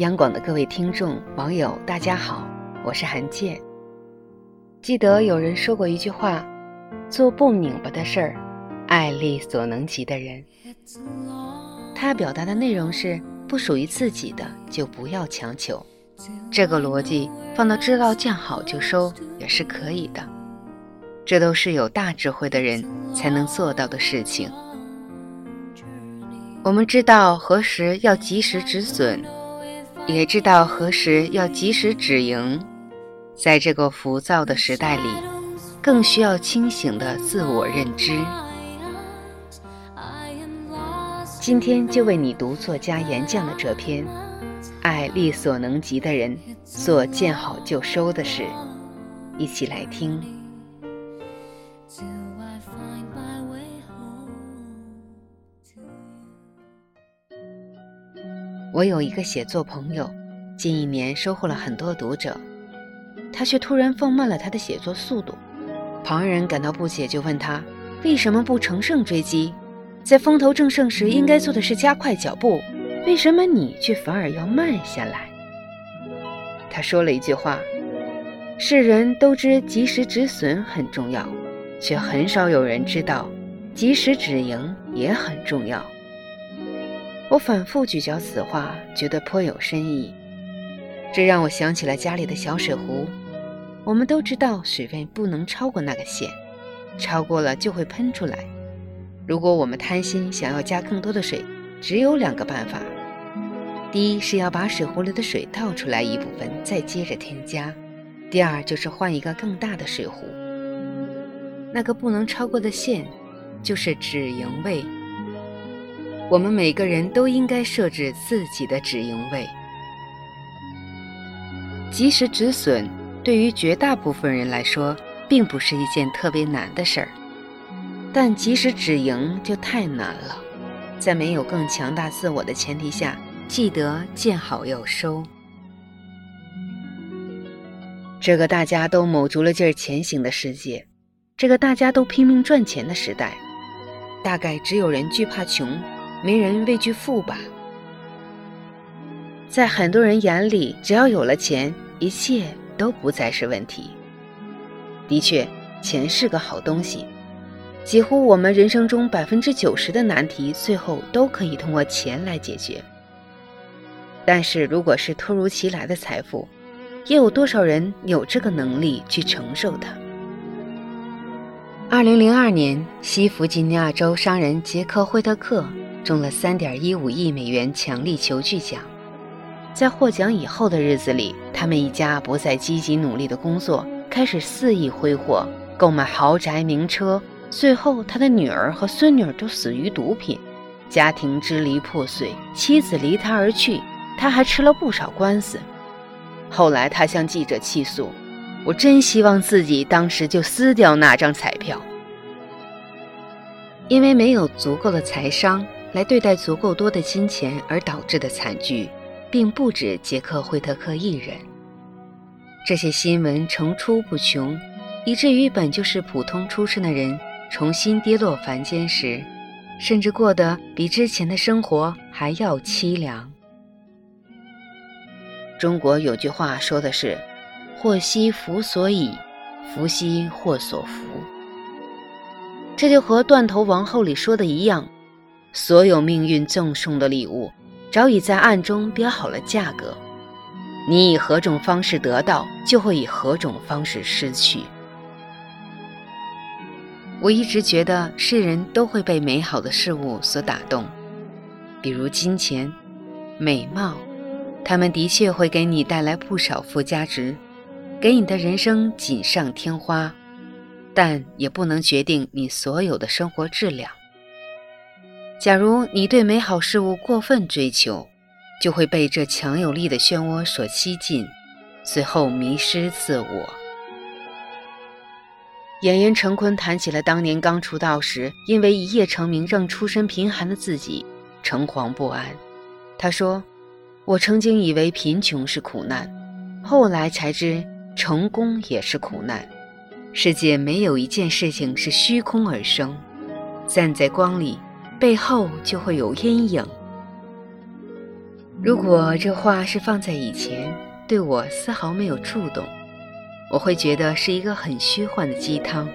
央广的各位听众、网友，大家好，我是韩健。记得有人说过一句话：“做不拧巴的事儿，爱力所能及的人。”他表达的内容是：不属于自己的就不要强求。这个逻辑放到知道见好就收也是可以的。这都是有大智慧的人才能做到的事情。我们知道何时要及时止损。也知道何时要及时止盈，在这个浮躁的时代里，更需要清醒的自我认知。今天就为你读作家严绛的这篇《爱力所能及的人做见好就收的事》，一起来听。我有一个写作朋友，近一年收获了很多读者，他却突然放慢了他的写作速度。旁人感到不解，就问他为什么不乘胜追击？在风头正盛时，应该做的是加快脚步，为什么你却反而要慢下来？他说了一句话：“世人都知及时止损很重要，却很少有人知道，及时止盈也很重要。”我反复咀嚼此话，觉得颇有深意。这让我想起了家里的小水壶。我们都知道水位不能超过那个线，超过了就会喷出来。如果我们贪心想要加更多的水，只有两个办法：第一是要把水壶里的水倒出来一部分，再接着添加；第二就是换一个更大的水壶。那个不能超过的线，就是止盈位。我们每个人都应该设置自己的止盈位，及时止损，对于绝大部分人来说，并不是一件特别难的事儿。但及时止盈就太难了，在没有更强大自我的前提下，记得见好要收。这个大家都卯足了劲儿前行的世界，这个大家都拼命赚钱的时代，大概只有人惧怕穷。没人畏惧富吧？在很多人眼里，只要有了钱，一切都不再是问题。的确，钱是个好东西，几乎我们人生中百分之九十的难题，最后都可以通过钱来解决。但是，如果是突如其来的财富，又有多少人有这个能力去承受它？二零零二年，西弗吉尼亚州商人杰克·惠特克。中了三点一五亿美元强力球巨奖，在获奖以后的日子里，他们一家不再积极努力的工作，开始肆意挥霍，购买豪宅名车。最后，他的女儿和孙女都死于毒品，家庭支离破碎，妻子离他而去，他还吃了不少官司。后来，他向记者气诉：“我真希望自己当时就撕掉那张彩票，因为没有足够的财商。”来对待足够多的金钱而导致的惨剧，并不止杰克·惠特克一人。这些新闻层出不穷，以至于本就是普通出身的人重新跌落凡间时，甚至过得比之前的生活还要凄凉。中国有句话说的是：“祸兮福所倚，福兮祸所伏。”这就和《断头王后》里说的一样。所有命运赠送的礼物，早已在暗中标好了价格。你以何种方式得到，就会以何种方式失去。我一直觉得世人都会被美好的事物所打动，比如金钱、美貌，他们的确会给你带来不少附加值，给你的人生锦上添花，但也不能决定你所有的生活质量。假如你对美好事物过分追求，就会被这强有力的漩涡所吸进，最后迷失自我。演员陈坤谈起了当年刚出道时，因为一夜成名让出身贫寒的自己诚惶不安。他说：“我曾经以为贫穷是苦难，后来才知成功也是苦难。世界没有一件事情是虚空而生，站在光里。”背后就会有阴影。如果这话是放在以前，对我丝毫没有触动，我会觉得是一个很虚幻的鸡汤。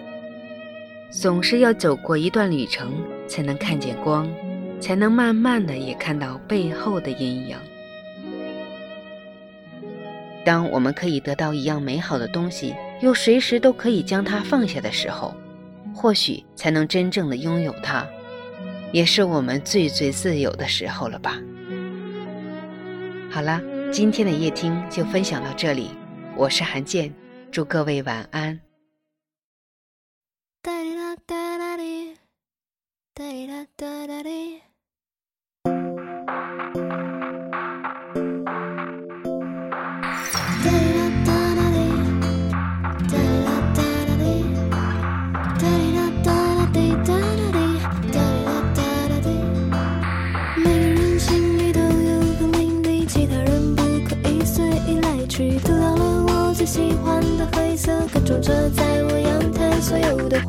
总是要走过一段旅程，才能看见光，才能慢慢的也看到背后的阴影。当我们可以得到一样美好的东西，又随时都可以将它放下的时候，或许才能真正的拥有它，也是我们最最自由的时候了吧。好了，今天的夜听就分享到这里，我是韩健，祝各位晚安。喜欢的黑色，各种着在我阳台所有的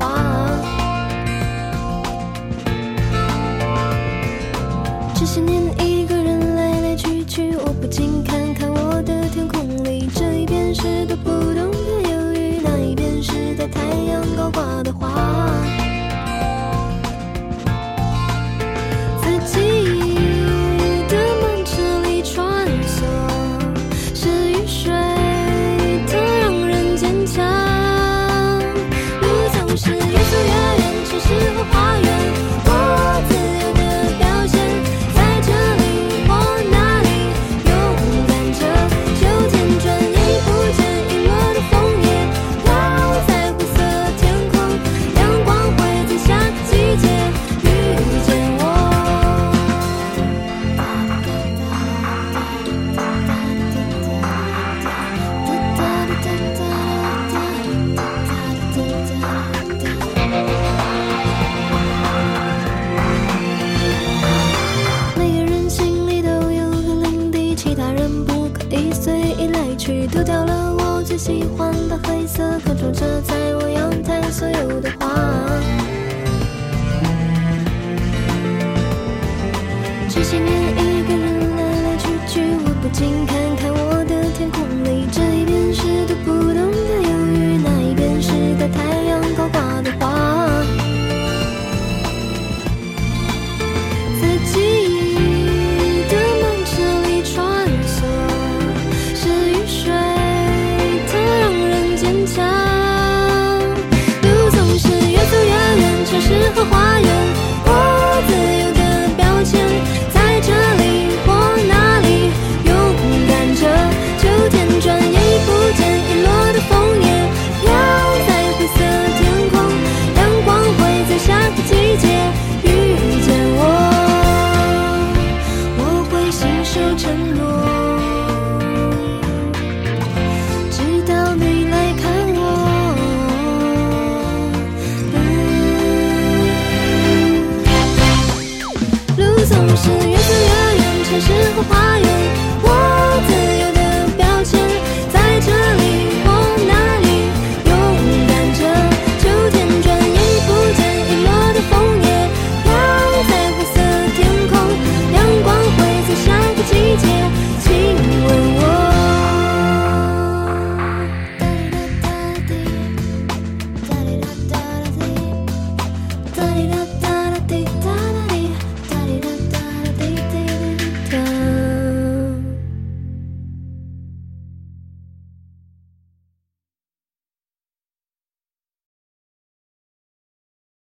丢掉了我最喜欢的黑色，可种着在我阳台所有的花。这些年一个人来来去去，我不禁看